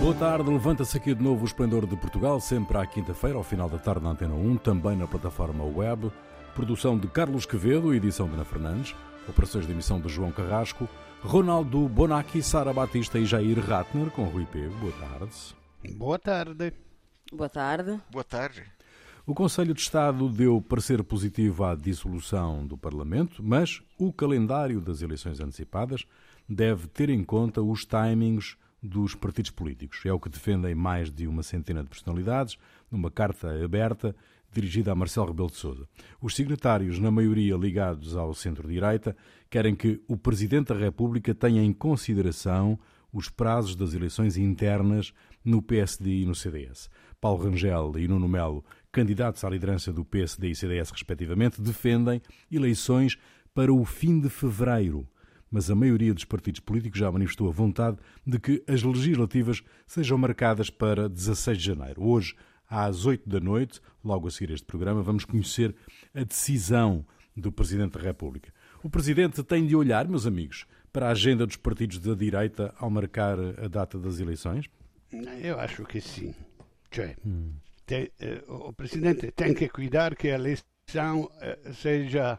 Boa tarde, levanta-se aqui de novo o Esplendor de Portugal, sempre à quinta-feira, ao final da tarde na Antena 1, também na plataforma web. Produção de Carlos Quevedo, edição de Ana Fernandes, operações de emissão de João Carrasco, Ronaldo Bonacci, Sara Batista e Jair Ratner, com Rui P. Boa tarde. Boa tarde. Boa tarde. Boa tarde. O Conselho de Estado deu parecer positivo à dissolução do Parlamento, mas o calendário das eleições antecipadas deve ter em conta os timings dos partidos políticos. É o que defendem mais de uma centena de personalidades numa carta aberta dirigida a Marcelo Rebelo de Sousa. Os signatários, na maioria ligados ao centro-direita, querem que o Presidente da República tenha em consideração os prazos das eleições internas no PSD e no CDS. Paulo Rangel e Nuno Melo, candidatos à liderança do PSD e CDS respectivamente, defendem eleições para o fim de fevereiro mas a maioria dos partidos políticos já manifestou a vontade de que as legislativas sejam marcadas para 16 de janeiro. Hoje, às 8 da noite, logo a seguir este programa, vamos conhecer a decisão do Presidente da República. O Presidente tem de olhar, meus amigos, para a agenda dos partidos da direita ao marcar a data das eleições? Eu acho que sim. Cioè, hum. eh, o Presidente tem que cuidar que a eleição eh, seja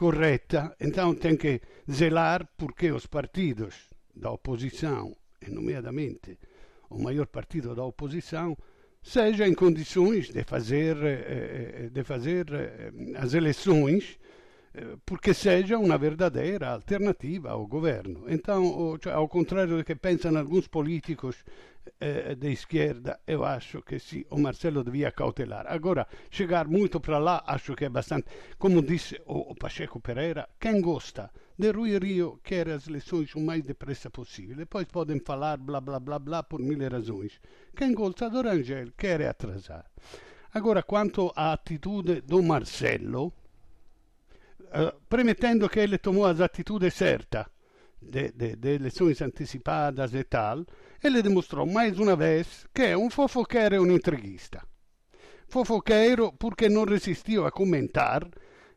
correta, então tem que zelar porque os partidos da oposição, e nomeadamente o maior partido da oposição, seja em condições de fazer, eh, de fazer eh, as eleições eh, porque seja uma verdadeira alternativa ao governo. Então, cioè, ao contrário do que pensam alguns políticos eh, de esquerda, eu acho que sim, o Marcelo devia cautelar. Agora, chegar muito para lá, acho que é bastante. Como disse o, o Pacheco Pereira, quem gosta de Rui Rio quer as eleições o mais depressa possível. Depois podem falar blá blá blá blá por mil razões. Quem gosta do Rangel quer atrasar. Agora, quanto à atitude do Marcelo, uh, premettendo che ele tomou as atitudes certas de, de, de, eleições antecipadas e tal, ele demonstrou mais uma vez que é um fofoqueiro e um intriguista. Fofoqueiro porque não resistiu a comentar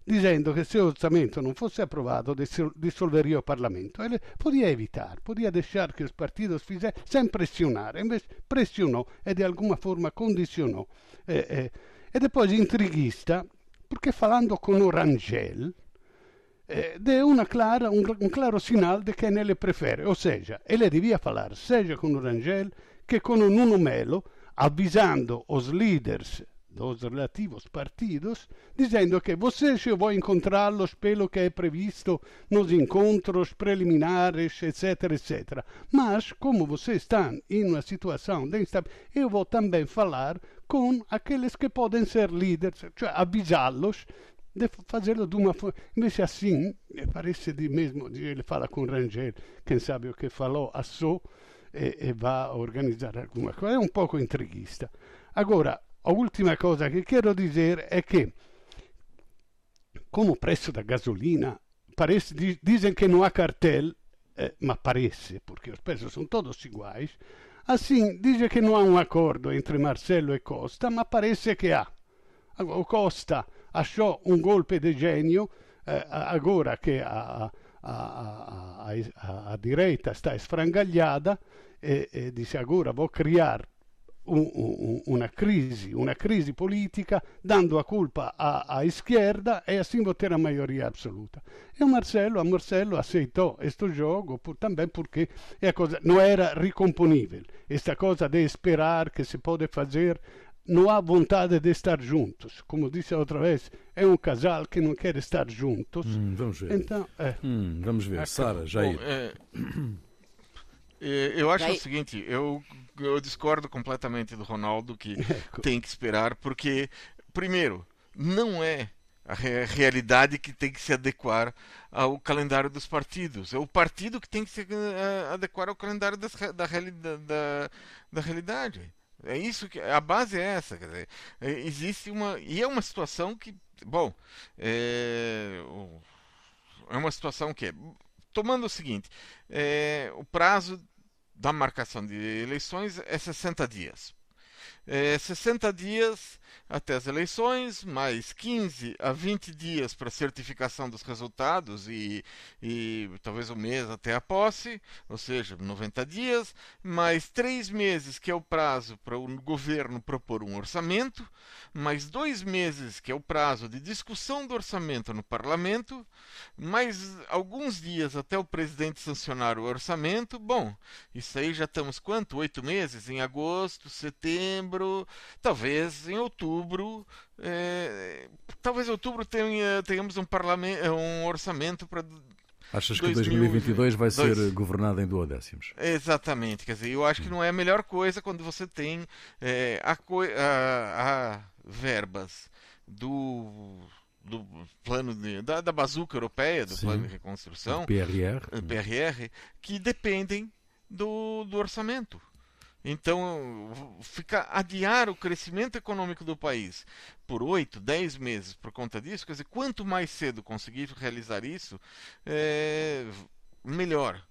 dizendo che se o orçamento non fosse approvato dissolveria o Parlamento. Ele podia evitar, podia deixar que os partidos fizessem sem pressionar, invece pressionou e de alguma forma condicionou. Eh, eh, e depois intriguista, porque falando con o Eh, deu uma clara, um, um, claro sinal de quem ele prefere, ou seja, ele devia falar seja com o Rangel que com o Nuno Melo, avisando os líderes dos relativos partidos, dizendo que vocês eu vou encontrá-los pelo que é previsto nos encontros preliminares, etc, etc. Mas, como vocês estão em uma situação de instabilidade, eu vou também falar com aqueles que podem ser líderes, cioè avisá-los de fazê-lo de uma forma. Invece assim, parece de mesmo, ele fala com Rangel, quem sabe o que falou, a e, e va a organizzare alguma coisa. È un poco intriguista. Agora, l'ultima cosa che quero dizer è che, come o preço da gasolina, parece, dizem que não há cartel, eh, mas parece, porque os preços são todos iguais, assim, dice che non há um acordo entre Marcelo e Costa, ma parece che ha. O Costa achou um golpe de gênio, eh, agora que a, a, a, a, direita está esfrangalhada, e, e disse agora vou criar un, un, una crisi, una crisi politica, dando a culpa à esquerda e assim vou ter a maioria absoluta. E o Marcelo, a Marcelo aceitou este jogo por, também porque é a era recomponível. Esta coisa de esperar que se pode fazer não há vontade de estar juntos. Como disse outra vez, é um casal que não quer estar juntos. Hum, vamos ver. Então, é. hum, vamos ver. Sara, Jair. Bom, é... Eu acho o seguinte, eu, eu discordo completamente do Ronaldo que tem que esperar, porque, primeiro, não é a realidade que tem que se adequar ao calendário dos partidos. É o partido que tem que se uh, adequar ao calendário das, da, da, da realidade. É isso que a base é essa, quer dizer, é, existe uma e é uma situação que, bom, é, é uma situação que, tomando o seguinte, é, o prazo da marcação de eleições é 60 dias. é, 60 dias até as eleições, mais 15 a 20 dias para certificação dos resultados e, e talvez um mês até a posse, ou seja, 90 dias, mais três meses, que é o prazo para o governo propor um orçamento, mais dois meses, que é o prazo de discussão do orçamento no parlamento, mais alguns dias até o presidente sancionar o orçamento. Bom, isso aí já estamos quanto? Oito meses? Em agosto, setembro, talvez em outubro. É, talvez outubro tenha, tenhamos um, parlamento, um orçamento para Achas que 2022 vai ser governado em duodécimos? Exatamente, quer dizer, eu acho que não é a melhor coisa quando você tem é, a, a, a, verbas do do plano de, da, da bazuca europeia, do Sim. plano de reconstrução, PRR, PRR que dependem do, do orçamento. Então, fica adiar o crescimento econômico do país por 8, 10 meses por conta disso, quer dizer, quanto mais cedo conseguir realizar isso, é, melhor.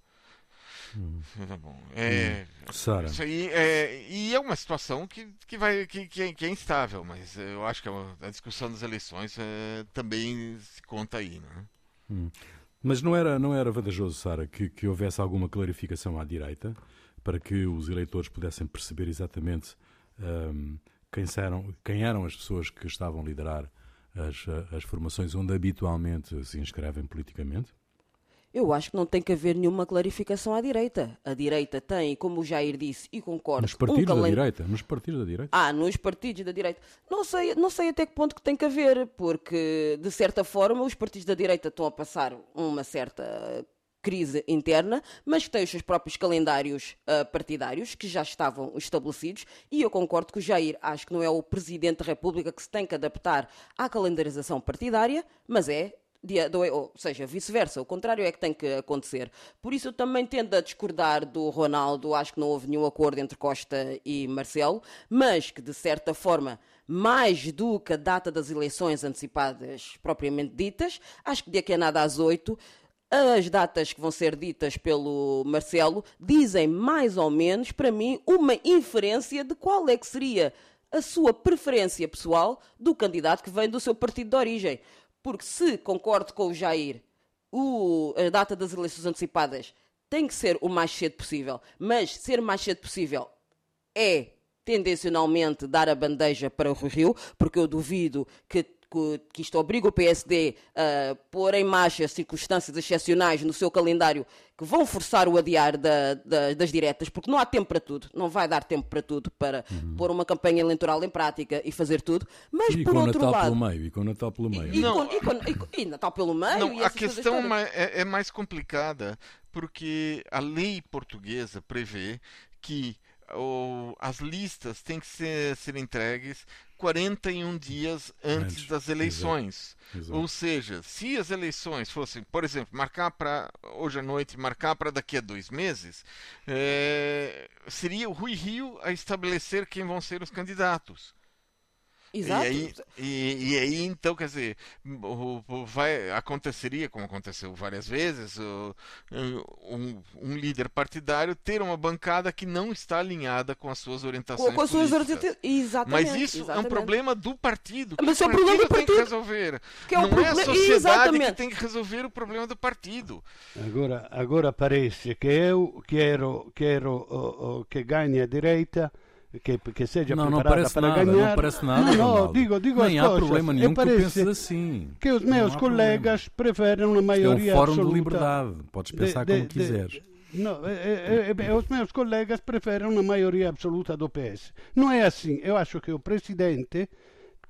Hum. Tá bom. É, hum. Sara. Isso aí é, e é uma situação que, que, vai, que, que, é, que é instável, mas eu acho que a, discussão das eleições é, também se conta aí. Né? Hum. Mas não era, não era vantajoso, Sara, que, que houvesse alguma clarificação à direita? Para que os eleitores pudessem perceber exatamente um, quem, eram, quem eram as pessoas que estavam a liderar as, as formações onde habitualmente se inscrevem politicamente? Eu acho que não tem que haver nenhuma clarificação à direita. A direita tem, como o Jair disse, e concordo. Nos partidos um da direita? Nos partidos da direita? Ah, nos partidos da direita. Não sei, não sei até que ponto que tem que haver, porque, de certa forma, os partidos da direita estão a passar uma certa crise interna, mas que tem os seus próprios calendários uh, partidários que já estavam estabelecidos e eu concordo com o Jair, acho que não é o Presidente da República que se tem que adaptar à calendarização partidária, mas é ou seja, vice-versa, o contrário é que tem que acontecer. Por isso eu também tendo a discordar do Ronaldo, acho que não houve nenhum acordo entre Costa e Marcelo, mas que de certa forma, mais do que a data das eleições antecipadas propriamente ditas, acho que daqui a nada às oito as datas que vão ser ditas pelo Marcelo dizem mais ou menos, para mim, uma inferência de qual é que seria a sua preferência pessoal do candidato que vem do seu partido de origem. Porque se concordo com o Jair, o, a data das eleições antecipadas tem que ser o mais cedo possível, mas ser o mais cedo possível é tendencionalmente dar a bandeja para o Rio, porque eu duvido que que, que isto obriga o PSD a pôr em marcha circunstâncias excepcionais no seu calendário que vão forçar o adiar da, da, das diretas, porque não há tempo para tudo, não vai dar tempo para tudo, para uhum. pôr uma campanha eleitoral em prática e fazer tudo. Mas e por outro Natal lado. Pelo meio, e com o Natal pelo meio. E, não, e, com, e, com, e Natal pelo meio. Não, a questão é, é mais complicada porque a lei portuguesa prevê que ou, as listas têm que ser, ser entregues 41 dias antes, antes das eleições. Exato, exato. Ou seja, se as eleições fossem, por exemplo, marcar para hoje à noite, marcar para daqui a dois meses, é, seria o Rui Rio a estabelecer quem vão ser os candidatos. Exato. E aí, e, e aí então, quer dizer, o, o, vai, aconteceria, como aconteceu várias vezes, o, um, um, líder partidário ter uma bancada que não está alinhada com as suas orientações com, com as suas orientações, exatamente. Mas isso exatamente. é um problema do partido. Mas que é o problema do partido tem que resolver. Que é não é a sociedade exatamente. que tem que resolver o problema do partido. Agora, agora parece que eu quero, quero uh, uh, que ganhe a direita que, que seja não, preparada não para nada, ganhar. Não parece nada. Não, não digo, digo Nem há coisas. problema nenhum que penses assim. Que os meus colegas problema. preferem uma maioria é um fórum absoluta. de liberdade. Podes pensar de, de, como quiseres. Não, é, é, é, os meus colegas preferem uma maioria absoluta do PS. Não é assim. Eu acho que o presidente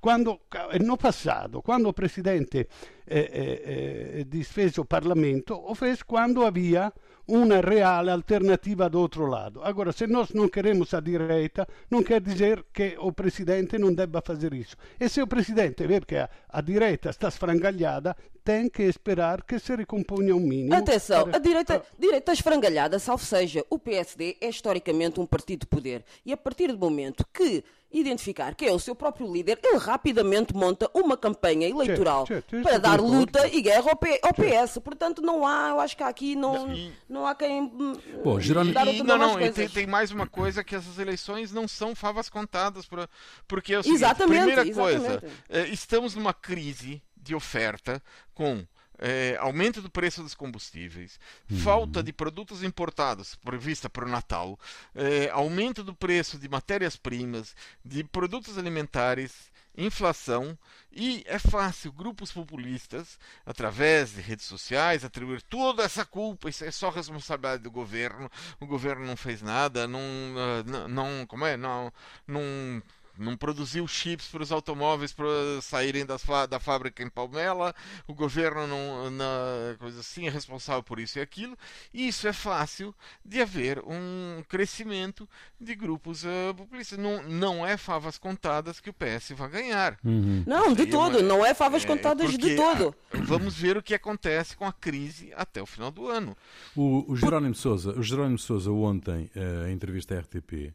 quando, no passado, quando o presidente eh, eh, eh disfez o Parlamento, o fez quando havia uma real alternativa do outro lado. Agora, se nós não queremos a direita, não quer dizer que o presidente não debba fazer isso. E se o presidente vê que a, a direita está esfrangalhada, tem que esperar que se recomponha um mínimo. Atenção, para... a direita, direita esfrangalhada, salvo seja, o PSD é historicamente um partido de poder. E a partir do momento que identificar quem é o seu próprio líder, ele rapidamente monta uma campanha eleitoral certo, certo, para dar luta e guerra ao, P- ao PS. Portanto, não há, eu acho que aqui não, Não, e- não há quem hum, Bom, Jerónimo- dar E- não, não, e tem, tem mais uma coisa que essas eleições não são favas contadas, pra, porque é o seguinte, Exatamente, primeira exatamente. coisa, eh, estamos numa crise de oferta com eh, aumento do preço dos combustíveis, falta de produtos importados prevista para o Natal, eh, aumento do preço de matérias-primas, de produtos alimentares, inflação e é fácil grupos populistas, através de redes sociais, atribuir toda essa culpa, isso é só responsabilidade do governo, o governo não fez nada, não, ah, não, não- como é, não, não, não produziu chips para os automóveis para saírem das fa- da fábrica em Palmela, o governo não, na, coisa assim, é responsável por isso e aquilo, e isso é fácil de haver um crescimento de grupos ah, populistas. Não, não é favas contadas que o PS vai ganhar. Não, de todo, uma- não é favas É, contadas de todo. Vamos ver o que acontece com a crise até o final do ano. O, o Jerónimo Sousa, o Jerónimo Sousa ontem, eh, em entrevista à RTP,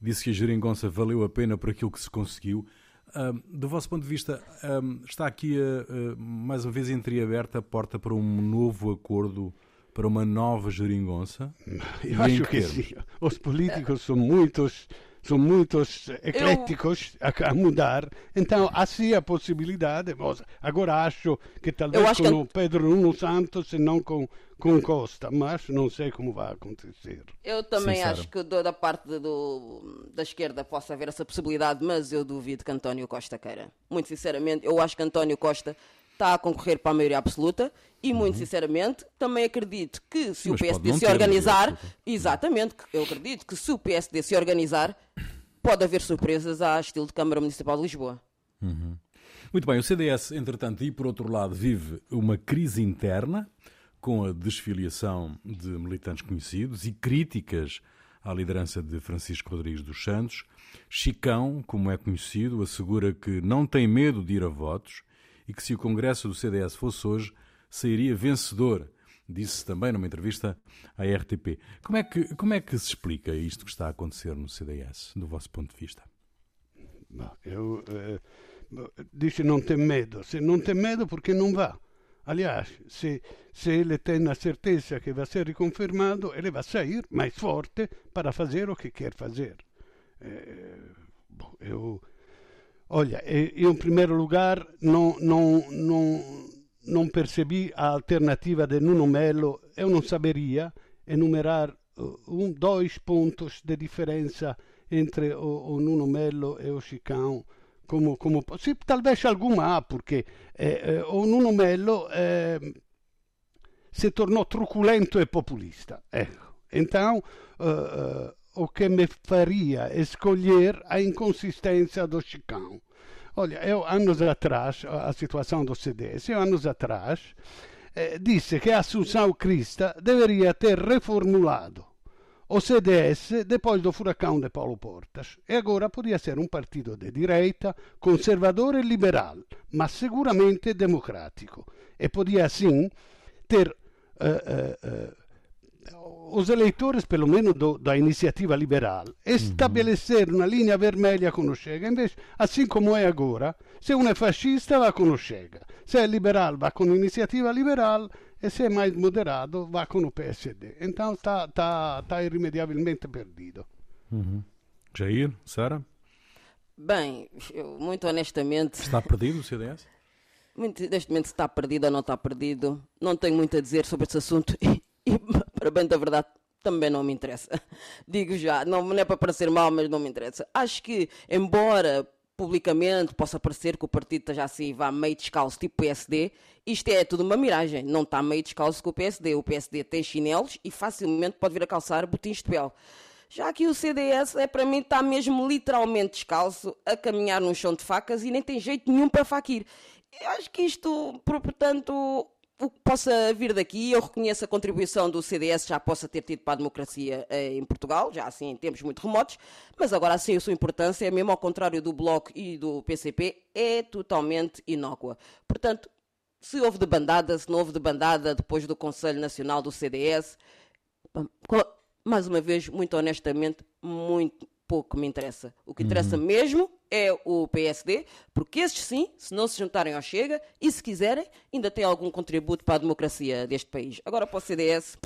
disse que a geringonça valeu a pena por aquilo que se conseguiu. Do vosso ponto de vista, está aqui mais uma vez entreaberta a porta para um novo acordo, para uma nova geringonça? Eu acho que sim. Os políticos são muitos, são muitos ecléticos a, a mudar, então há sim a possibilidade. Agora acho que talvez Eu acho com que- o Pedro Nuno Santos e não com, com Costa, mas não sei como vai acontecer. Eu também Sara. acho que da parte do, da esquerda possa haver essa possibilidade, mas eu duvido que António Costa queira. Muito sinceramente, eu acho que António Costa está a concorrer para a maioria absoluta e, muito sinceramente, também acredito que se Uhum. Mas o PSD se organizar, exatamente, que eu acredito que se o PSD se organizar, pode haver surpresas à estilo de Câmara Municipal de Lisboa. Muito bem, o CDS, entretanto, e por outro lado, vive uma crise interna com a desfiliação de militantes conhecidos e críticas à liderança de Francisco Rodrigues dos Santos. Chicão, como é conhecido, assegura que não tem medo de ir a votos e que se o Congresso do CDS fosse hoje, sairia vencedor. Disse também numa entrevista à RTP. Como é que, como é que se explica isto que está a acontecer no CDS, do vosso ponto de vista? Ma eu, eh, dice non tem medo, se non tem medo perché non va. Aliás, se, se ele tem a certeza que vai ser reconfirmado, ele vai sair mais forte para fazer o que quer fazer. Eh, bom, eu, olha, eu, em primeiro lugar não, não, não, não percebi a alternativa de Nuno Melo, eu não saberia enumerar uh, um, dois pontos de diferença entre o, o Nuno Melo e o Chicão. Como, sì, talvez alguma há, porque eh, eh, o Nuno Melo eh, se tornou truculento e populista. Ecco. Então, eh, eh, o que me faria escolher a inconsistência do Chicão. Olha, eu anos atrás, a situação do CDS, eu anos atrás, eh, disse que a Assunção Crista deveria ter reformulado o CDS depois do furacão de Paulo Portas. E agora podia ser um partido de direita, conservador e liberal, mas seguramente democrático. E podia, assim, ter eh, eh, os eleitores, pelo menos do, da iniciativa liberal, estabelecer uma linha vermelha com o Chega. Invece, assim como é agora, se um é fascista, vai com o Chega. Se é liberal, vai com a iniciativa liberal. E se é mais moderado, vai com o PSD. Então está tá, tá irremediavelmente perdido. Jair, Sara, Bem, eu, muito honestamente, está perdido o CDS? muito, neste momento se está perdido ou não está perdido, não tenho muito a dizer sobre esse assunto e, e para bem da verdade, também não me interessa. Digo já, não, não é para parecer mal, mas não me interessa. Acho que, embora publicamente possa parecer que o partido esteja assim, vá meio descalço, tipo PSD, isto é tudo uma miragem. Não está meio descalço com o PSD. O PSD tem chinelos e facilmente pode vir a calçar botins de pele. Já que o CDS, é para mim, está mesmo literalmente descalço, a caminhar num chão de facas e nem tem jeito nenhum para faquir. Eu acho que isto, por- portanto, o que possa vir daqui, eu reconheço a contribuição do CDS, já possa ter tido para a democracia eh, em Portugal, já assim em tempos muito remotos, mas agora assim a sua importância, mesmo ao contrário do Bloco e do PCP, é totalmente inócua. Portanto, se houve debandada, se não houve debandada depois do Conselho Nacional do CDS, mais uma vez, muito honestamente, muito, pouco me interessa. O que interessa uhum. mesmo é o PSD, porque esses sim, se não se juntarem ao Chega e se quiserem, ainda têm algum contributo para a democracia deste país. Agora para o CDS.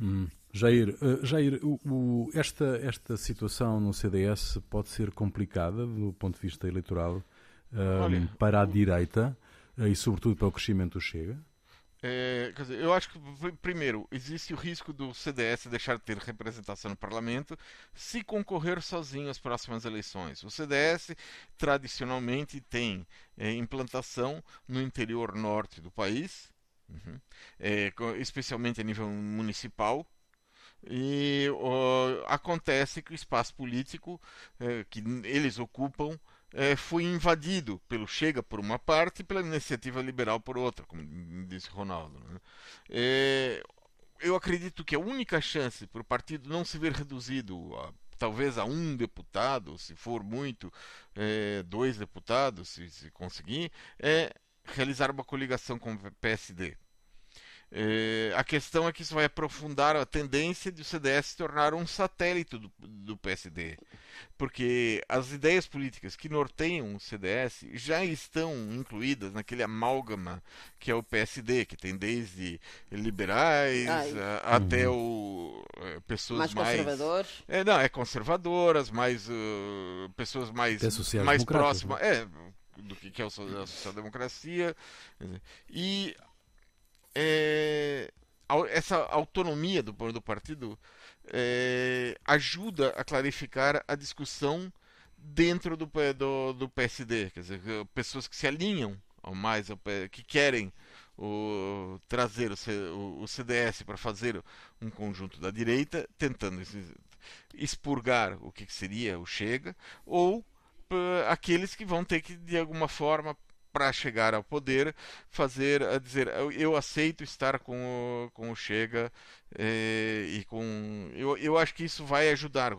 Hum. Jair, uh, Jair o, o, esta, esta situação no CDS pode ser complicada do ponto de vista eleitoral uh, para a direita uh, e, sobretudo, para o crescimento do Chega? É, dizer, eu acho que, primeiro, existe o risco do CDS deixar de ter representação no parlamento se concorrer sozinho às próximas eleições. O CDS, tradicionalmente, tem é, implantação no interior norte do país, uhum, é, especialmente a nível municipal. E acontece que o espaço político é, que eles ocupam é, foi invadido pelo Chega por uma parte e pela iniciativa liberal por outra, como disse Ronaldo. Né? É, eu acredito que a única chance para o partido não se ver reduzido a, talvez a um deputado, se for muito, é, dois deputados, se, se conseguir, é realizar uma coligação com o PSD. É, a questão é que isso vai aprofundar a tendência de o CDS se tornar um satélite do, do, PSD. Porque as ideias políticas que norteiam o CDS já estão incluídas naquele amálgama que é o PSD, que tem desde liberais a, até uhum. o é, pessoas mais. Mais conservadoras? É, não, é conservadoras, mais. Uh, pessoas mais, mais próximas. Né? É, do que é a social-democracia. E é, essa autonomia do, do partido é, ajuda a clarificar a discussão dentro do, do, do, PSD, quer dizer, pessoas que se alinham ao mais, que querem o, trazer o, o CDS para fazer um conjunto da direita, tentando expurgar o que seria o Chega, ou aqueles que vão ter que, de alguma forma, para chegar ao poder, fazer a dizer eu, eu aceito estar com o, com o Chega eh, e com eu, eu acho que isso vai ajudar.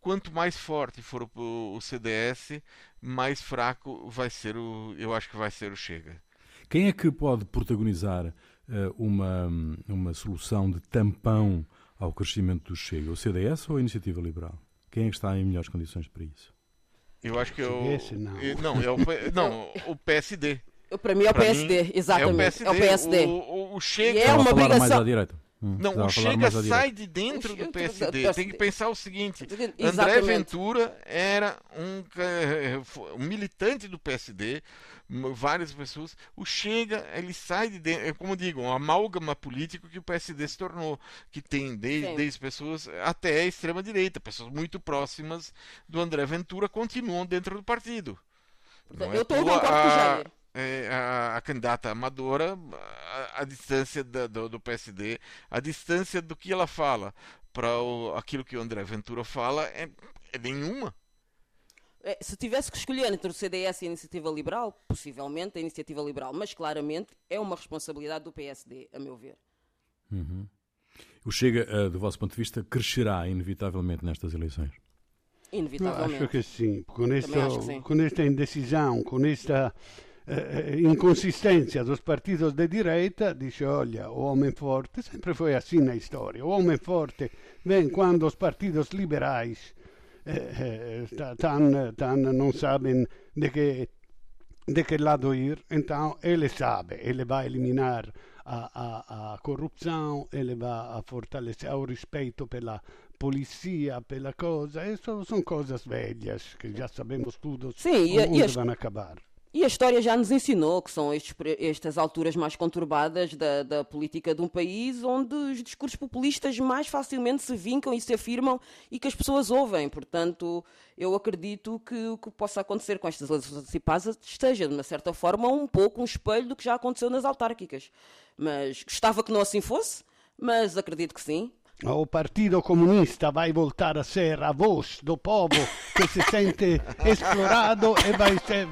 Quanto mais forte for o, o CDS mais fraco vai ser o eu acho que vai ser o Chega. Quem é que pode protagonizar uh, uma uma solução de tampão ao crescimento do Chega? O CDS ou a Iniciativa Liberal? Quem é que está em melhores condições para isso eu acho que é o. Esse, não. Não, é o, não, o PSD. Para mim é o PSD, mim, exatamente. É o PSD. É o, o, o Chega. E é uma obrigação. Hum, não, o Chega sai de dentro do PSD. Tem que pensar o seguinte: André Ventura era um, um militante do PSD, várias pessoas. O Chega, ele sai de dentro, é como digo, um amálgama político que o PSD se tornou, que tem desde, desde pessoas até a extrema-direita, pessoas muito próximas do André Ventura continuam dentro do partido. Portanto, eu estou de acordo com o Jair é, a, a, candidata amadora, a, a distância da, do, do, PSD, a distância do que ela fala para aquilo que o André Ventura fala é, é nenhuma. É, se tivesse que escolher entre o CDS e a Iniciativa Liberal, possivelmente a Iniciativa Liberal, mas claramente é uma responsabilidade do PSD, a meu ver. Uhum. O Chega, uh, do vosso ponto de vista, crescerá inevitavelmente nestas eleições? Inevitavelmente. Eu acho que sim. Com esta, sim. com esta indecisão, com esta eh, inconsistência dos partidos de direita, dice, olha, o homem forte, sempre foi assim na história, o homem forte vem quando os partidos liberais eh, eh, tan, tan, não sabem de que, de que lado ir, então ele sabe, ele vai eliminar a, a, a corruzione, ele vai a fortalecer o respeito pela polizia, pela coisa, isso são coisas velhas que já sabemos tudo Sim, onde e, vão acabar. E a história já nos ensinou que são estes, estas alturas mais conturbadas da, da, política de um país onde os discursos populistas mais facilmente se vincam e se afirmam e que as pessoas ouvem. Portanto, eu acredito que o que possa acontecer com estas eleições antecipadas esteja, de uma certa forma, um pouco um espelho do que já aconteceu nas autárquicas. Mas gostava que não assim fosse, mas acredito que sim. O Partido Comunista vai voltar a ser a voz do povo que se sente explorado e vai ser.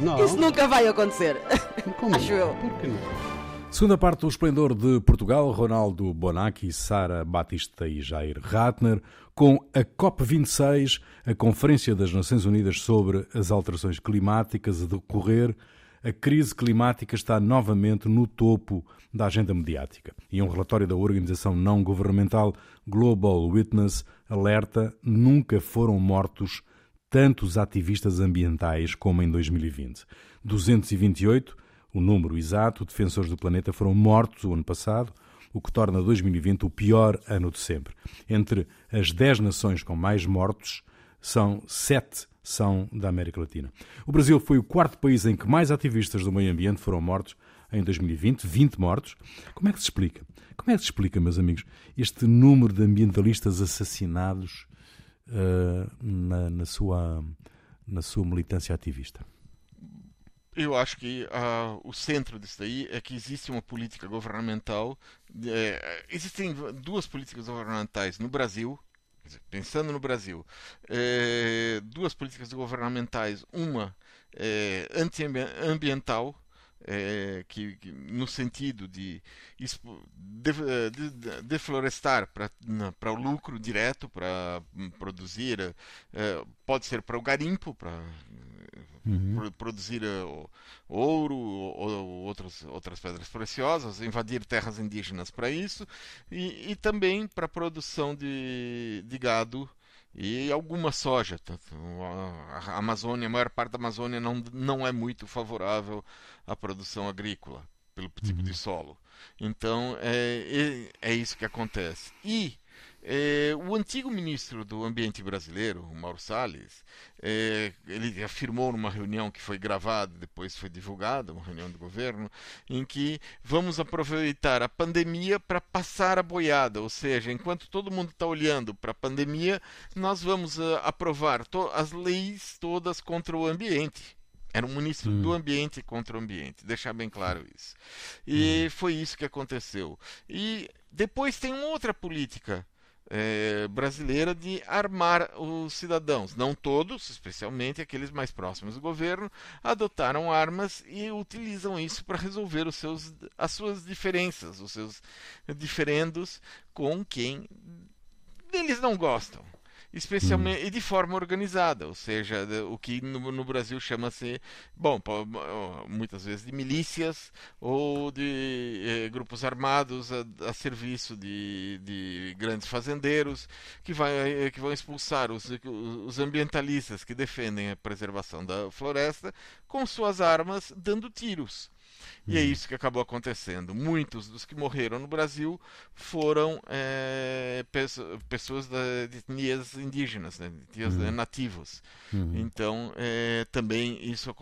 Não. Isso nunca vai acontecer. Como Acho eu. Por que não? Segunda parte do Esplendor de Portugal, Ronaldo Bonacci, Sara Batista e Jair Ratner, com a COP26, a Conferência das Nações Unidas sobre as Alterações Climáticas, a decorrer a crise climática está novamente no topo da agenda mediática. E um relatório da organização não governamental Global Witness alerta: nunca foram mortos tantos ativistas ambientais como em 2020. 228, o número exato, defensores do planeta foram mortos o ano passado, o que torna 2020 o pior ano de sempre. Entre as 10 nações com mais mortos, são sete são da América Latina. O Brasil foi o quarto país em que mais ativistas do meio ambiente foram mortos em 2020, 20 mortos. Como é que se explica? Como é que se explica, meus amigos, este número de ambientalistas assassinados uh, na, na, sua, na sua militância ativista? Eu acho que uh, o centro disso daí é que existe uma política governamental. É, existem duas políticas governamentais no Brasil pensando no Brasil, é, duas políticas governamentais, uma é, antiambiental, é, que, que, no sentido de, de, de deflorestar para o lucro direto, para produzir, é, pode ser para o garimpo, para uhum. produzir uh, ouro ou, outras, outras pedras preciosas, invadir terras indígenas para isso, e, e também para a produção de, de gado e alguma soja. A Amazônia, a maior parte da Amazônia não, não é muito favorável à produção agrícola, pelo tipo uhum. de solo. Então é, é, é isso que acontece. E é, o antigo ministro do Ambiente brasileiro, Mauro Salles, é, ele afirmou numa reunião que foi gravada, depois foi divulgada, uma reunião do governo, em que vamos aproveitar a pandemia para passar a boiada, ou seja, enquanto todo mundo está olhando para a pandemia, nós vamos uh, aprovar as leis todas contra o ambiente. Era um ministro hum. do ambiente contra o ambiente, deixar bem claro isso. E hum. foi isso que aconteceu. E depois tem outra política é, brasileira de armar os cidadãos. Não todos, especialmente aqueles mais próximos do governo, adotaram armas e utilizam isso para resolver os seus, as suas diferenças, os seus diferendos com quem eles não gostam especialmente hum. e de forma organizada, ou seja, o que no, no Brasil chama-se, bom, muitas vezes de milícias ou de eh, grupos armados a, a serviço de, de, grandes fazendeiros que, vai, que vão expulsar os, os ambientalistas que defendem a preservação da floresta com suas armas dando tiros. E é uhum. isso que acabou acontecendo. Muitos dos que morreram no Brasil foram é, pessoas de etnias indígenas, né, etnias uhum. nativos. Uhum. Então, é, também isso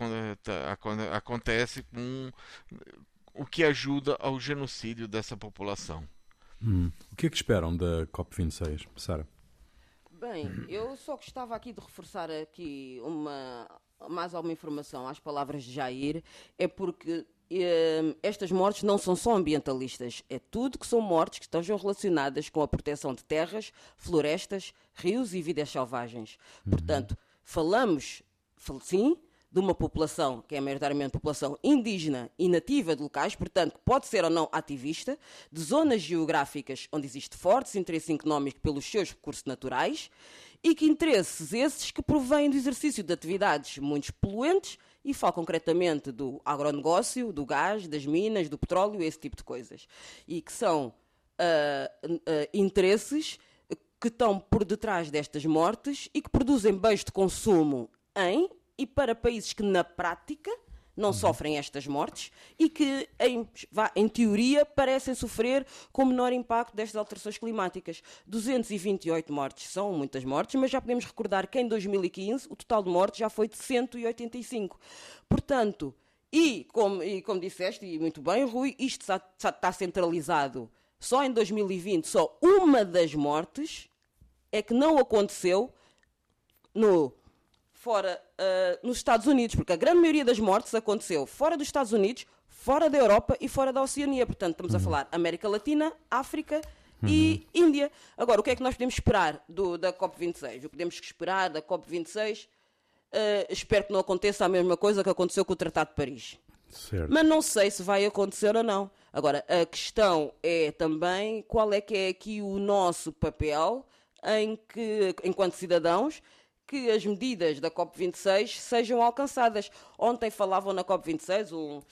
tá, acontece com o que ajuda ao genocídio dessa população. Hum. O que é que esperam da COP26, Sara? Bem, eu só gostava aqui de reforçar aqui uma mais alguma informação às palavras de Jair, é porque estas mortes não são só ambientalistas, é tudo que são mortes que estejam relacionadas com a proteção de terras, florestas, rios e vidas selvagens. Uhum. Portanto, falamos, sim, de uma população que é maioritariamente população indígena e nativa de locais, portanto, pode ser ou não ativista, de zonas geográficas onde existe forte interesse económico pelos seus recursos naturais e que interesses esses que provêm do exercício de atividades muito poluentes e falo concretamente do agronegócio, do gás, das minas, do petróleo, esse tipo de coisas. E que são uh, uh, interesses que estão por detrás destas mortes e que produzem bens de consumo em e para países que, na prática, não uhum. sofrem estas mortes e que, em, em, teoria, parecem sofrer com menor impacto destas alterações climáticas. 228 mortes são muitas mortes, mas já podemos recordar que em 2015 o total de mortes já foi de 185. Portanto, e como, e como disseste, e muito bem, Rui, isto está, está centralizado só em 2020, só uma das mortes é que não aconteceu no fora uh, nos Estados Unidos, porque a grande maioria das mortes aconteceu fora dos Estados Unidos, fora da Europa e fora da Oceania. Portanto, estamos uhum. a falar América Latina, África uhum. e Índia. Agora, o que é que nós podemos esperar do, da COP26? O que podemos esperar da COP26? Uh, ah, espero que não aconteça a mesma coisa que aconteceu com o Tratado de Paris. Certo. Mas não sei se vai acontecer ou não. Agora, a questão é também qual é que é aqui o nosso papel em que, enquanto cidadãos, que as medidas da COP26 sejam alcançadas. Ontem falavam na COP26 um,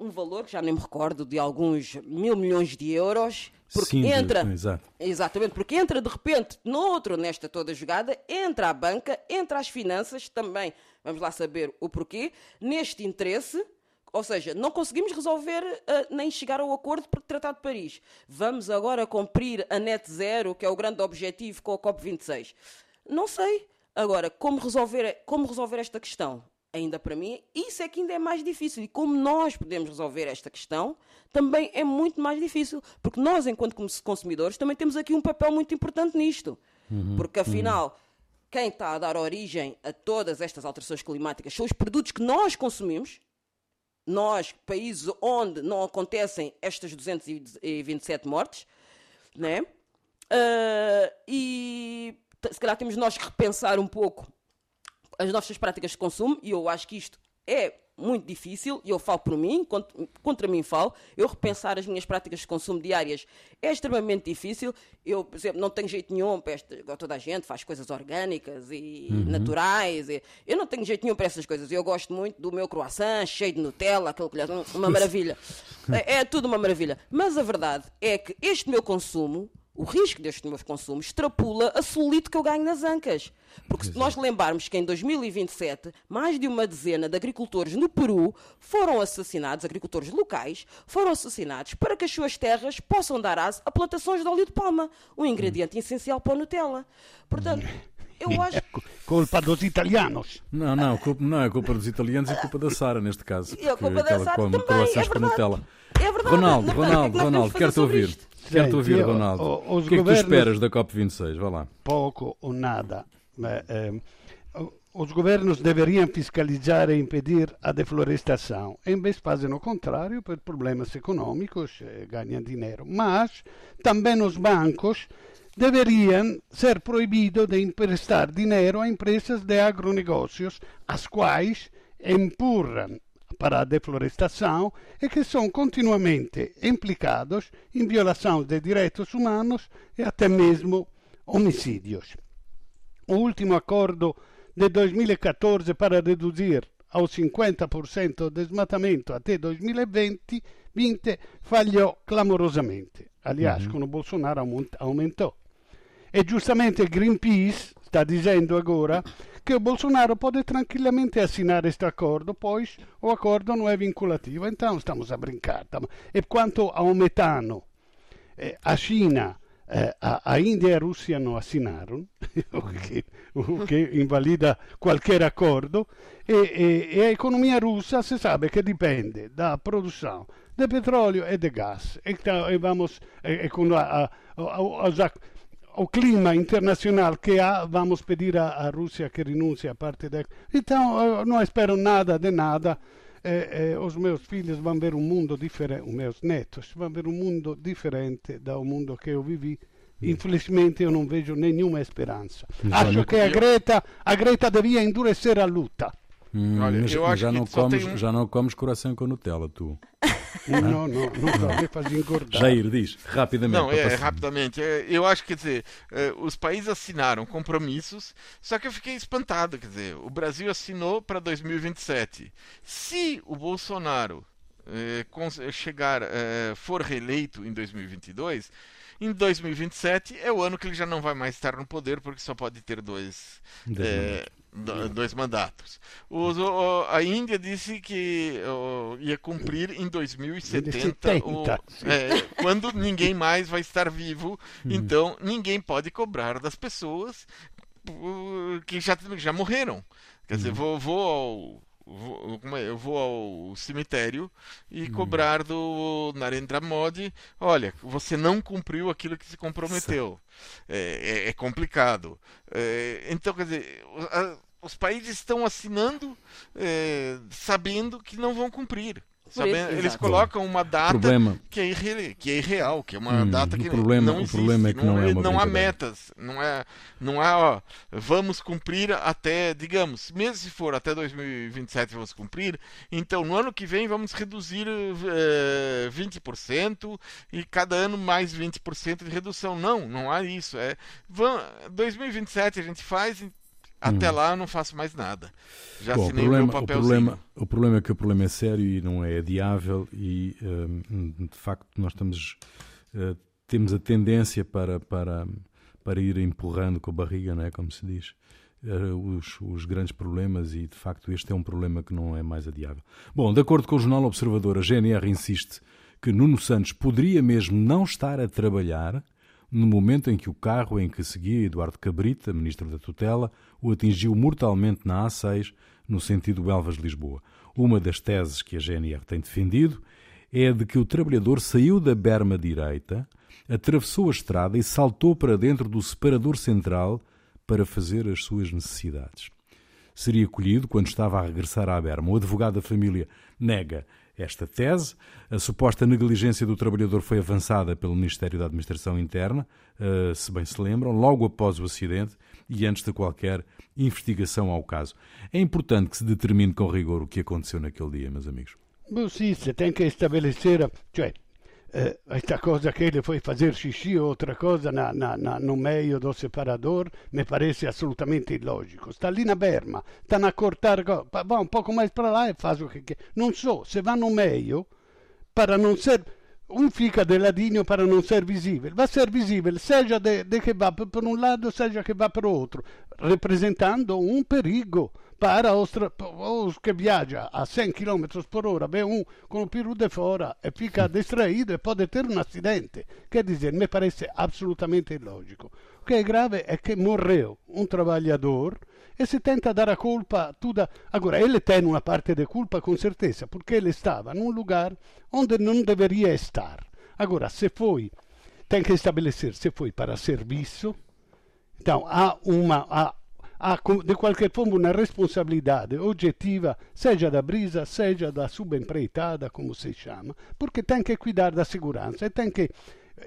um valor que já nem me recordo de alguns mil milhões de euros. Porque Sim, entra, exato. exatamente, porque entra de repente noutro nesta toda jogada, entra a banca, entra as finanças também, vamos lá saber o porquê, neste interesse, ou seja, não conseguimos resolver uh, nem chegar ao acordo para o Tratado de Paris. Vamos agora cumprir a net zero, que é o grande objetivo com a COP26. Não sei. Agora, como resolver, como resolver esta questão? Ainda para mim, isso é que ainda é mais difícil. E como nós podemos resolver esta questão, também é muito mais difícil. Porque nós, enquanto consumidores, também temos aqui um papel muito importante nisto. Uhum, porque afinal. Uhum. Quem está a dar origem a todas estas alterações climáticas são os produtos que nós consumimos, nós, países onde não acontecem estas 227 mortes, né? Uh, e se calhar temos nós que repensar um pouco as nossas práticas de consumo, e eu acho que isto é muito difícil, e eu falo por mim, contra, mim falo, eu repensar as minhas práticas de consumo diárias é extremamente difícil. Eu, por exemplo, não tenho jeito nenhum para esta, toda a gente faz coisas orgânicas e uhum. naturais. E, eu não tenho jeito nenhum para essas coisas. Eu gosto muito do meu croissant cheio de Nutella, aquele que uma maravilha. é, é tudo uma maravilha. Mas a verdade é que este meu consumo o risco deste meu consumo extrapula a solito que eu ganho nas ancas. Porque se nós lembrarmos que em 2027 mais de uma dezena de agricultores no Peru foram assassinados, agricultores locais, foram assassinados para que as suas terras possam dar asa a plantações de óleo de palma, um ingrediente hum. essencial para a Nutella. Portanto, eu acho. É culpa dos italianos. Não, não, culpa, não é culpa dos italianos, é culpa da Sara neste caso. E a culpa da Sara também, é verdade. Nutella. É verdade. Ronaldo, Ronaldo, Ronaldo, quero-te ouvir. Quero-te ouvir, Ronaldo. O, o que é que tu esperas da COP26? Vá lá. Pouco ou nada. Eh, os governos deveriam fiscalizar e impedir a deflorestação. Em vez fazem o contrário por problemas econômicos, eh, ganham dinheiro. Mas também os bancos deveriam ser proibidos de emprestar dinheiro a empresas de agronegócios, as quais empurram para a deflorestação e que são continuamente implicados em violação de direitos humanos e até mesmo homicídios. O último acordo de 2014 para reduzir ao 50% o desmatamento até 2020 falhou clamorosamente. Aliás, uhum. com o Bolsonaro aumentou. E giustamente Greenpeace sta dicendo agora che Bolsonaro pode tranquillamente assinar este acordo, pois o acordo não é vinculativo. Então estamos a brincar. E quanto ao metano, eh, a China, eh, a, Índia e a Rússia não assinaram, o, que, o que invalida qualquer acordo, e, e, e, a economia russa se sabe che dipende da produção de petróleo e de gás. E, e vamos, e, e a, a, a, a o clima internacional que há, vamos pedir à, Rússia que renuncie a parte da. Então, não espero nada de nada. Eh, eh, os meus filhos vão ver um mundo diferente, os meus netos vão ver um mundo diferente do mundo que eu vivi. Infelizmente eu não vejo nenhuma esperança. Acho que a Greta, a Greta devia endurecer a luta. Hum, Olha, eu acho já, não comes, um... já não comes coração com Nutella, tu. Não, não, não, não fazer engordar. Jair, diz, rapidamente. Não, é, rapidamente. É, eu acho que, quer dizer, é, os países assinaram compromissos, só que eu fiquei espantado, quer dizer, o Brasil assinou para 2027. Se o Bolsonaro é, chegar, é, for reeleito em 2022, em 2027 é o ano que ele já não vai mais estar no poder, porque só pode ter dois, é, dois mandatos. O, a Índia disse que ia cumprir em 2070, o, é, quando ninguém mais vai estar vivo, hum. então ninguém pode cobrar das pessoas que já, já morreram. Quer dizer, hum. vou, vou ao vou, é? eu vou ao cemitério e hum. cobrar do Narendra Modi, olha, você não cumpriu aquilo que se comprometeu. É, é, é, complicado. É, então, quer dizer, a, os países estão assinando é, sabendo que não vão cumprir. Sabendo, eles colocam uma data problema. Que, é irre, que é irreal, que é uma hum, data que problema, não existe. O problema é que não, não é uma Não há metas, não é, não há, ó, vamos cumprir até, digamos, mesmo se for até 2027 vamos cumprir, então no ano que vem vamos reduzir é, 20% e cada ano mais 20% de redução. Não, não há isso. É, 2027 a gente faz Até hum. lá eu não faço mais nada. Já Bom, assinei o, problema, o meu papelzinho. O problema, o problema é que o problema é sério e não é adiável e, hum, de facto, nós estamos... Uh, temos a tendência para, para, para ir empurrando com a barriga, não é? como se diz, uh, os, os grandes problemas e, de facto, este é um problema que não é mais adiável. Bom, de acordo com o Jornal Observador, a GNR insiste que Nuno Santos poderia mesmo não estar a trabalhar no momento em que o carro em que seguia Eduardo Cabrita, ministro da tutela, o atingiu mortalmente na A6, no sentido Elvas-Lisboa. Uma das teses que a GNR tem defendido é a de que o trabalhador saiu da berma direita, atravessou a estrada e saltou para dentro do separador central para fazer as suas necessidades. Seria colhido quando estava a regressar à berma. O advogado da família nega esta tese. A suposta negligência do trabalhador foi avançada pelo Ministério da Administração Interna, eh, se bem se lembram, logo após o acidente e antes de qualquer investigação ao caso. É importante que se determine com rigor o que aconteceu naquele dia, meus amigos. Bom, sim, você tem que estabelecer, cioè, eh, esta cosa che ele foi fazer xixi ou outra cosa na, na, na, no meio do separador me parece assolutamente illogico. Sta lì na berma, sta a cortar, va un poco mais para lá e faz o que quer. Non so, se va no meio, para não ser um fica de ladinho para não ser visível. Vai ser visível, seja de, de que vá por um lado, seja que vá para o outro, representando um perigo para os, os que viaja a 100 km por hora, vê um com o peru de fora e fica distraído e pode ter um acidente. Quer dizer, me parece absolutamente ilógico. O que é grave é que morreu um trabalhador e se tenta dar a culpa toda. Agora, ele tem uma parte de culpa com certeza, porque ele estava num lugar onde não deveria estar. Agora, se foi, tem que estabelecer se foi para serviço. Então, há uma, há ha de qualche forma una responsabilidade oggettiva, seja da brisa, seja da subempreitada, como se chama, porque tem que cuidar da segurança e tem que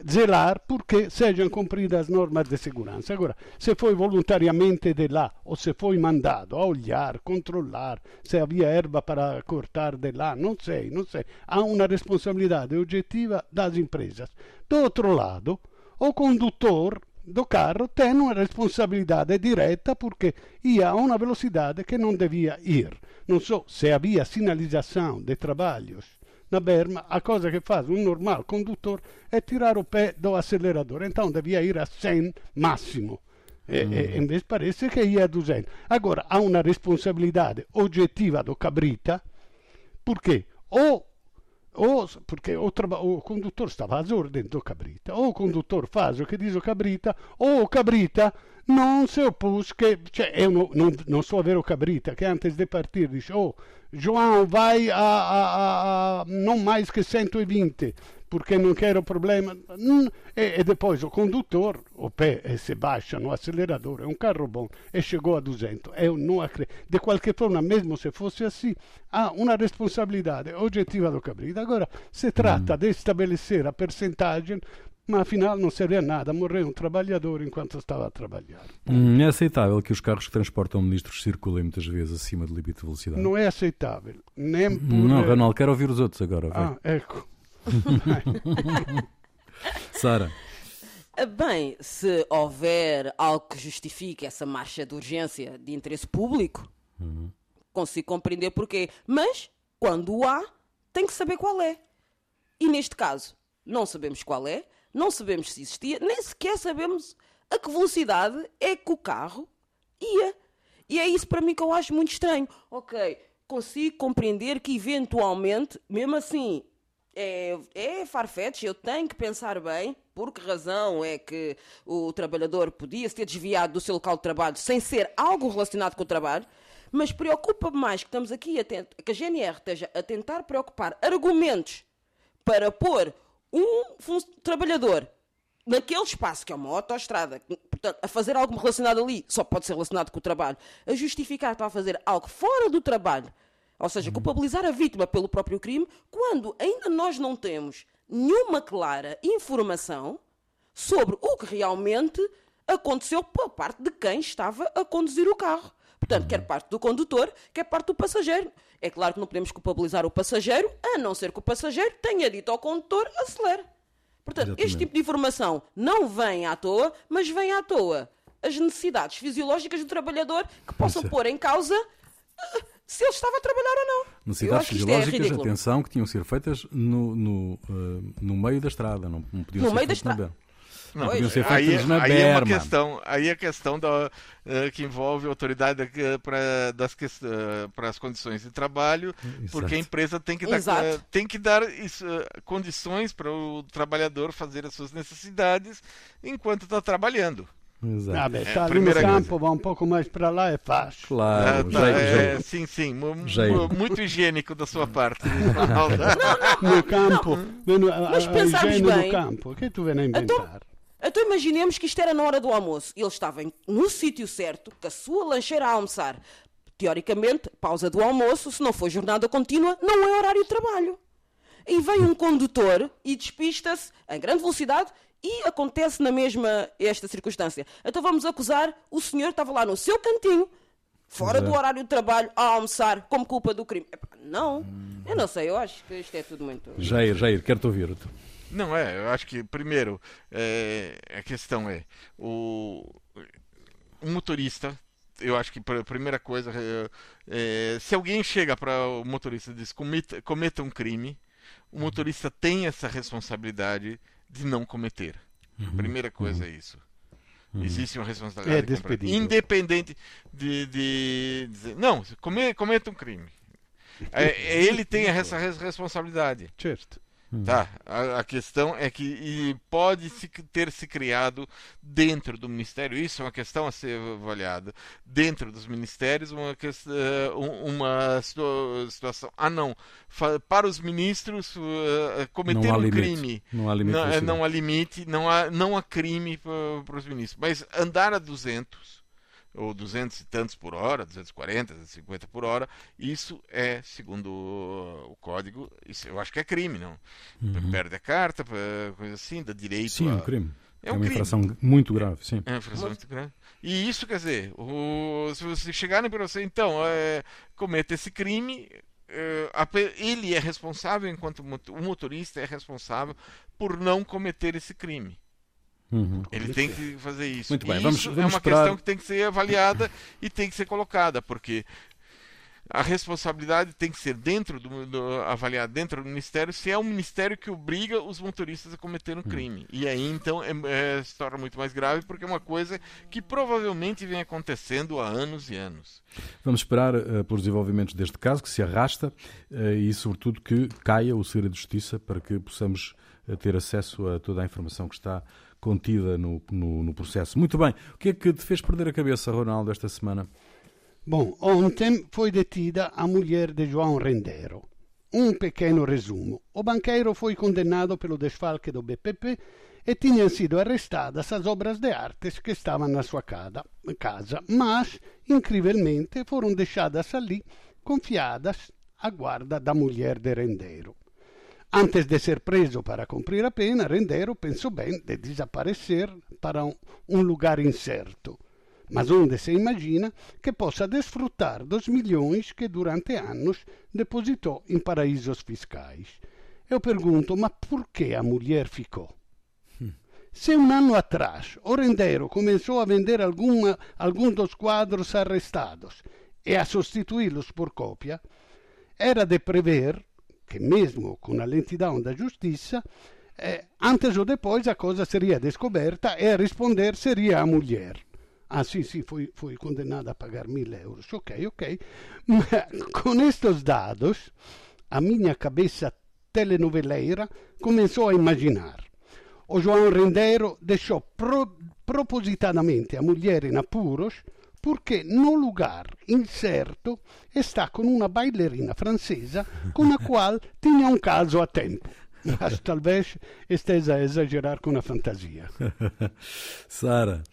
zelar porque sejam cumpridas as normas de segurança. Agora, se foi voluntariamente de lá ou se foi mandado a olhar, controlar se havia erva para cortar de lá, não sei, não sei. Há uma responsabilidade objetiva das empresas. Do outro lado, o condutor do carro tem uma responsabilidade direta porque ia a uma velocidade que não devia ir. Não so se havia sinalização de trabalhos na berma, a coisa que faz um normal condutor é tirar o pé do acelerador. Então devia ir a 100 máximo. E, mm. e invece parece che ia a 200. Agora, há uma responsabilidade objetiva do cabrita, porque ou ou, porque o, o condutor estava às ordens do Cabrita, ou o condutor faz o que diz o Cabrita, ou o Cabrita não se opôs, que, cioè, eu não, não, sou a ver o Cabrita, que antes de partir diz, oh, João vai a, a, a não mais que 120, porque não quero problema. E, e depois o condutor, o pé se baixa no acelerador, é um carro bom, e chegou a 200. Eu não acredito. De qualquer forma, mesmo se fosse assim, há uma responsabilidade objetiva do Cabrita. Agora, se trata mm. de estabelecer a percentagem mas afinal não serve a nada. Morreu um trabalhador enquanto estava a trabalhar. Hum, é aceitável que os carros que transportam ministros circulem muitas vezes acima do limite de velocidade? Não é aceitável. Nem por... Não, Ronaldo, quero ouvir os outros agora. Vai. Ah, eco. Sara. Bem, se houver algo que justifique essa marcha de urgência de interesse público, uhum. consigo compreender porquê. Mas, quando há, tem que saber qual é. E neste caso, não sabemos qual é, não sabemos se existia, nem sequer sabemos a que velocidade é que o carro ia. E é isso para mim que eu acho muito estranho. Ok, consigo compreender que eventualmente, mesmo assim, é, é farfetch, eu tenho que pensar bem por que razão é que o trabalhador podia se ter desviado do seu local de trabalho sem ser algo relacionado com o trabalho, mas preocupa-me mais que estamos aqui a que a GNR esteja a tentar preocupar argumentos para pôr um trabalhador naquele espaço que é uma autoestrada, portanto, a fazer algo relacionado ali, só pode ser relacionado com o trabalho, a justificar para fazer algo fora do trabalho ou seja, uhum. culpabilizar a vítima pelo próprio crime, quando ainda nós não temos nenhuma clara informação sobre o que realmente aconteceu por parte de quem estava a conduzir o carro. Portanto, quer parte do condutor, quer parte do passageiro. É claro que não podemos culpabilizar o passageiro, a não ser que o passageiro tenha dito ao condutor acelere. Portanto, Exatamente. este tipo de informação não vem à toa, mas vem à toa as necessidades fisiológicas do trabalhador que possam pôr em causa uh, se ele estava a trabalhar ou não. Necessidades é fisiológicas, é atenção, que tinham que ser feitas no, no, uh, no meio da estrada, não, não podiam no ser meio da estrada. Não, podiam ser feitas aí, na aí berma. é uma questão, aí é a questão da, uh, que envolve a autoridade uh, para das para as condições de trabalho, Exato. porque a empresa tem que dar, tem que dar isso, condições para o trabalhador fazer as suas necessidades enquanto está trabalhando. Exato. Ah, tá é, no campo, vai um pouco mais para lá é fácil. Claro, ah, tá, é, sim, sim, muito higiênico da sua parte. no campo, mas a higiene bem, do campo, o que tu vem a inventar? Então, então imaginemos que isto era na hora do almoço. Ele estava no sítio certo, com a sua lancheira a almoçar. Teoricamente, pausa do almoço, se não for jornada contínua, não é horário de trabalho. E vem um condutor e despista-se em grande velocidade e acontece na mesma esta circunstância. Então vamos acusar o senhor que estava lá no seu cantinho, fora do horário de trabalho, a almoçar, como culpa do crime. Epá, não, eu não sei, eu acho que isto é tudo muito. Jair, Jair, quero-te ouvir. Não, é, eu acho que, primeiro, é, a questão é: o, o motorista eu acho que a primeira coisa é, é, se alguém chega para o motorista e diz cometa, cometa um crime, o motorista tem essa responsabilidade de não cometer. Uhum. Primeira coisa uhum. é isso. Uhum. Existe uma responsabilidade. É independente de, de, dizer, não, cometa um crime. É, ele tem essa responsabilidade. Certo. Hum. Tá? A, a, questão é que pode se ter se criado dentro do ministério, isso é uma questão a ser avaliada, dentro dos ministérios, uma, eh, uma situação. Ah, não, para os ministros uh, cometer um crime. Não há limite. Não, não há limite, não há, não há crime para, para os ministros. Mas andar a 200 ou 200 e tantos por hora, 240, 250 por hora, isso é, segundo o código, isso eu acho que é crime, não? Uhum. Perde a carta, coisa assim, dá direito Sim, a... é um crime. É, um é uma crime. infração muito grave, sim. É uma infração muito grave. E isso, quer dizer, o... se vocês chegarem para você, então, é... cometa esse crime, é... ele é responsável, enquanto o motorista é responsável por não cometer esse crime. Uhum. Ele tem que fazer isso. Muito bem, isso vamos, é vamos uma esperar... questão que tem que ser avaliada e tem que ser colocada, porque a responsabilidade tem que ser dentro do, do avaliada dentro do ministério se é um ministério que obriga os motoristas a cometer um hum. crime e aí então é, é, se torna muito mais grave porque é uma coisa que provavelmente vem acontecendo há anos e anos vamos esperar uh, pelos desenvolvimentos deste caso que se arrasta uh, e sobretudo que caia o segredo de justiça para que possamos uh, ter acesso a toda a informação que está contida no, no, no, processo. Muito bem. O que é que te fez perder a cabeça, Ronaldo, esta semana? Bom, ontem foi detida a mulher de João Rendero. Um pequeno resumo. O banqueiro foi condenado pelo desfalque do BPP e tinham sido arrestadas as obras de arte que estavam na sua casa, mas, incrivelmente, foram deixadas ali, confiadas à guarda da mulher de Rendero. Antes de ser preso para cumprir a pena, Rendero pensou bem de desaparecer para um, lugar incerto, mas onde se imagina que possa desfrutar dos milhões que durante anos depositou em paraísos fiscais. Eu pergunto, mas por que a mulher ficou? Se um ano atrás o Rendero começou a vender alguma, alguns dos quadros arrestados e a substituí-los por cópia, era de prever que mesmo com a lentidão da justiça, eh, antes ou depois a coisa seria descoberta e a responder seria a mulher. Ah, sim, sim, fui, fui condenada a pagar mil euros. Ok, ok. Mas com estes dados, a minha cabeça telenoveleira começou a imaginar. O João Rendeiro deixou pro, propositadamente a mulher em apuros porque no lugar incerto está com uma bailarina francesa com a qual tinha um caso a tempo. Mas talvez esteja a exagerar com a fantasia. Sara.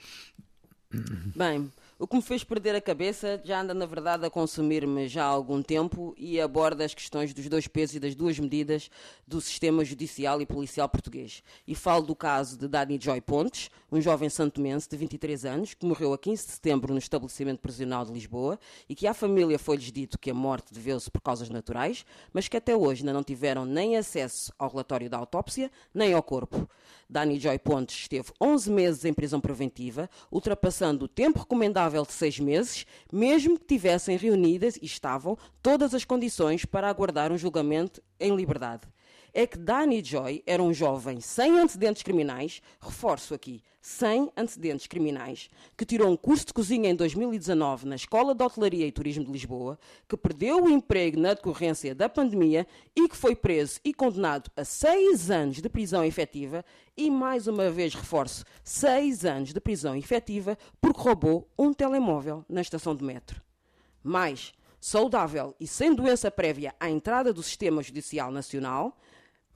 Bem, O que me fez perder a cabeça já anda, na verdade, a consumir-me já há algum tempo e aborda as questões dos dois pesos e das duas medidas do sistema judicial e policial português. E falo do caso de Dani Joy Pontes, um jovem santomense de 23 anos, que morreu a 15 de setembro no estabelecimento prisional de Lisboa e que à família foi-lhes dito que a morte deveu-se por causas naturais, mas que até hoje ainda não tiveram nem acesso ao relatório da autópsia, nem ao corpo. Dani Joy Pontes esteve 11 meses em prisão preventiva, ultrapassando o tempo recomendável de seis meses, mesmo que tivessem reunidas e estavam todas as condições para aguardar um julgamento em liberdade. É que Danny Joy era um jovem sem antecedentes criminais, reforço aqui, sem antecedentes criminais, que tirou um curso de cozinha em 2019 na Escola de Hotelaria e Turismo de Lisboa, que perdeu o emprego na decorrência da pandemia e que foi preso e condenado a seis anos de prisão efetiva e, mais uma vez reforço, seis anos de prisão efetiva porque roubou um telemóvel na estação de metro. Mais, saudável e sem doença prévia à entrada do Sistema Judicial Nacional,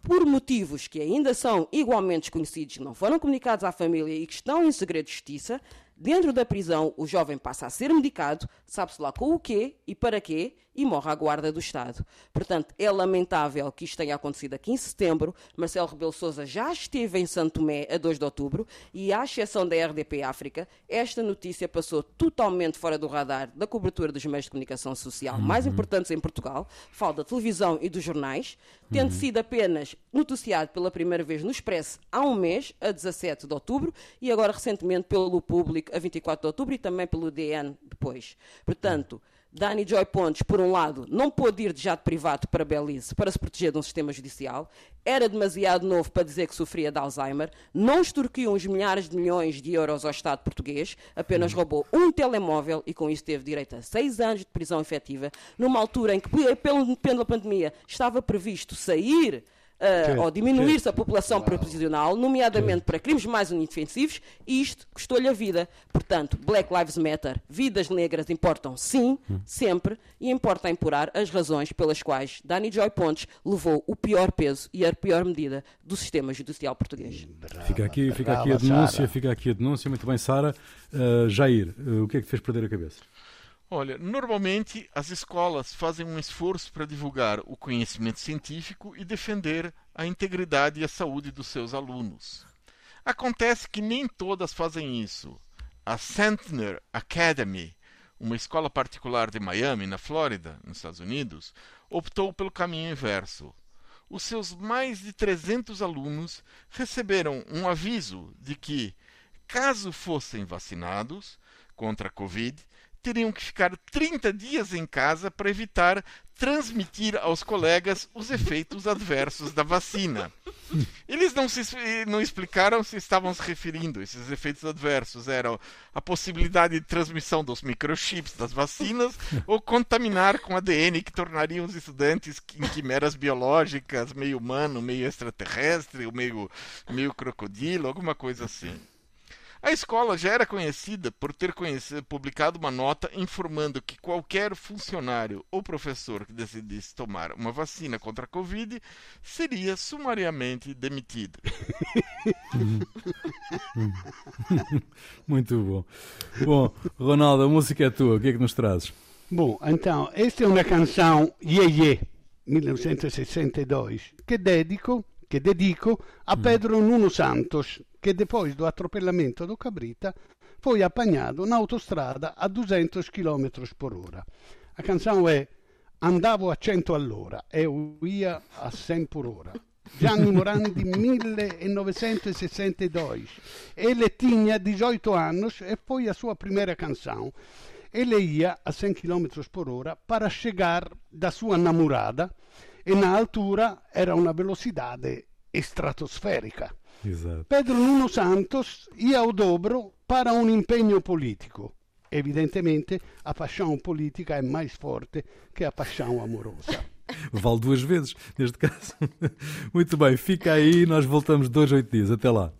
por motivos que ainda são igualmente desconhecidos, não foram comunicados à família e que estão em segredo de justiça, dentro da prisão o jovem passa a ser medicado, sabe-se lá com o quê e para quê, e morre à guarda do Estado. Portanto, é lamentável que isto tenha acontecido a 15 de setembro. Marcelo Rebelo Sousa já esteve em Santo Tomé a 2 de outubro e, à exceção da RDP África, esta notícia passou totalmente fora do radar da cobertura dos meios de comunicação social uhum. mais importantes em Portugal, falo da televisão e dos jornais, tendo uhum. sido apenas noticiado pela primeira vez no Expresso há um mês, a 17 de outubro, e agora recentemente pelo Público, a 24 de outubro, e também pelo DN depois. Portanto, Dani Joy Pontes, por um lado, não pôde ir de jato privado para Belize para se proteger de um sistema judicial, era demasiado novo para dizer que sofria de Alzheimer, não extorquiu uns milhares de milhões de euros ao Estado português, apenas roubou um telemóvel e com isso teve direito a seis anos de prisão efetiva, numa altura em que, pela pandemia, estava previsto sair uh, ou diminuir-se a população prisional, nomeadamente para crimes mais inofensivos, e isto custou-lhe a vida. Portanto, Black Lives Matter, vidas negras importam sim, hum. sempre, e importa impurar as razões pelas quais Dani Joy Pontes levou o pior peso e a pior medida do sistema judicial português. Brava, fica aqui, fica aqui a denúncia, Sarah. fica aqui a denúncia. Muito bem, Sara. Uh, Jair, uh, o que é que te fez perder a cabeça? Olha, normalmente as escolas fazem um esforço para divulgar o conhecimento científico e defender a integridade e a saúde dos seus alunos. Acontece que nem todas fazem isso. A Sentner Academy, uma escola particular de Miami, na Flórida, nos Estados Unidos, optou pelo caminho inverso. Os seus mais de 300 alunos receberam um aviso de que, caso fossem vacinados contra a Covid, teriam que ficar 30 dias em casa para evitar transmitir aos colegas os efeitos adversos da vacina. Eles não, se, não explicaram se estavam se referindo a esses efeitos adversos. Eram a possibilidade de transmissão dos microchips das vacinas ou contaminar com ADN que tornariam os estudantes em quimeras biológicas, meio humano, meio extraterrestre, meio, meio crocodilo, alguma coisa assim. A escola já era conhecida por ter conhecido, publicado uma nota informando que qualquer funcionário ou professor que decidisse tomar uma vacina contra a Covid seria sumariamente demitido. Muito bom. Bom, Ronaldo, a música é tua, o que é que nos trazes? Bom, então, esta é uma canção Ye Ye, 1962, che dedico, che dedico a mm. Pedro Nuno Santos, che depois do atropelamento do Cabrita foi apanhado na autostrada a 200 km por hora. A canção é Andavo a 100 all'ora e ia a 100 por hora. Gianni Morandi 1962. Ele tinha 18 anos e foi a sua primeira canção. Ele ia a 100 km por hora para chegar da sua namorada e na altura era uma velocidade estratosferica. Exato. Pedro Nuno Santos ia ao dobro para um empenho político. Evidentemente, a paixão política é mais forte que a paixão amorosa. Vale duas vezes, neste caso. Muito bem, fica aí, nós voltamos dois, oito dias. Até lá.